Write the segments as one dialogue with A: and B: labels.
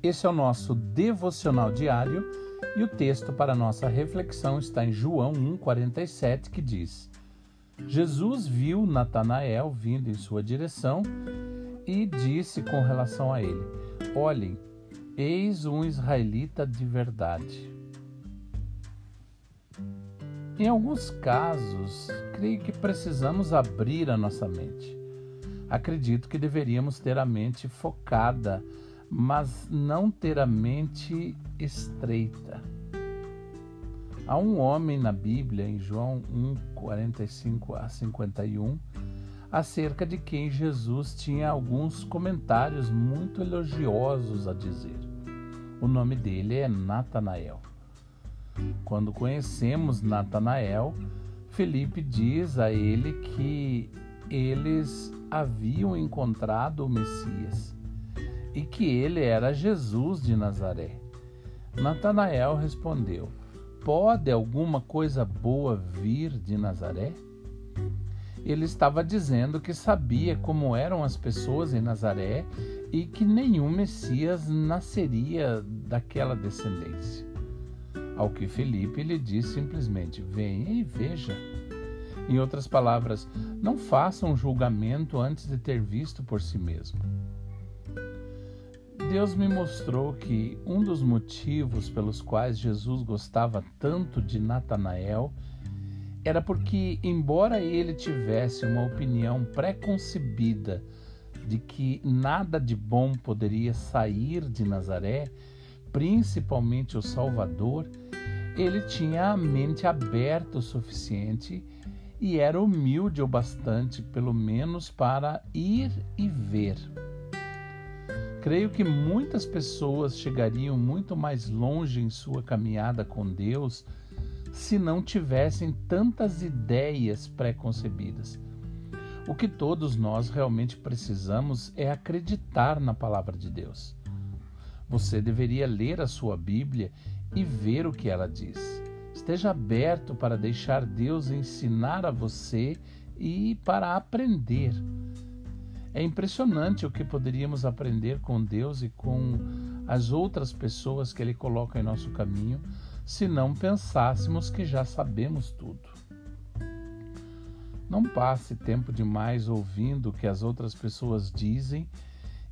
A: Esse é o nosso devocional diário e o texto para nossa reflexão está em João 1,47, que diz: Jesus viu Natanael vindo em sua direção e disse com relação a ele: Olhem, eis um israelita de verdade. Em alguns casos, creio que precisamos abrir a nossa mente. Acredito que deveríamos ter a mente focada, mas não ter a mente estreita. Há um homem na Bíblia, em João 1, 45 a 51, acerca de quem Jesus tinha alguns comentários muito elogiosos a dizer. O nome dele é Natanael. Quando conhecemos Natanael, Felipe diz a ele que eles haviam encontrado o Messias e que ele era Jesus de Nazaré. Natanael respondeu: Pode alguma coisa boa vir de Nazaré? Ele estava dizendo que sabia como eram as pessoas em Nazaré e que nenhum Messias nasceria daquela descendência. Ao que Felipe lhe disse simplesmente: Venha e veja. Em outras palavras, não faça um julgamento antes de ter visto por si mesmo. Deus me mostrou que um dos motivos pelos quais Jesus gostava tanto de Natanael era porque, embora ele tivesse uma opinião preconcebida de que nada de bom poderia sair de Nazaré, principalmente o Salvador, ele tinha a mente aberta o suficiente e era humilde o bastante, pelo menos, para ir e ver. Creio que muitas pessoas chegariam muito mais longe em sua caminhada com Deus se não tivessem tantas ideias pré-concebidas. O que todos nós realmente precisamos é acreditar na palavra de Deus. Você deveria ler a sua Bíblia e ver o que ela diz. Esteja aberto para deixar Deus ensinar a você e para aprender. É impressionante o que poderíamos aprender com Deus e com as outras pessoas que Ele coloca em nosso caminho se não pensássemos que já sabemos tudo. Não passe tempo demais ouvindo o que as outras pessoas dizem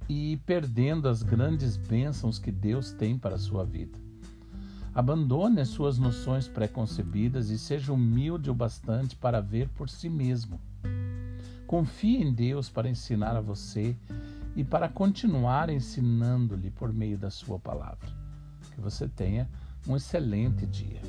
A: e perdendo as grandes bênçãos que Deus tem para a sua vida. Abandone as suas noções preconcebidas e seja humilde o bastante para ver por si mesmo. Confie em Deus para ensinar a você e para continuar ensinando-lhe por meio da sua palavra. Que você tenha um excelente dia.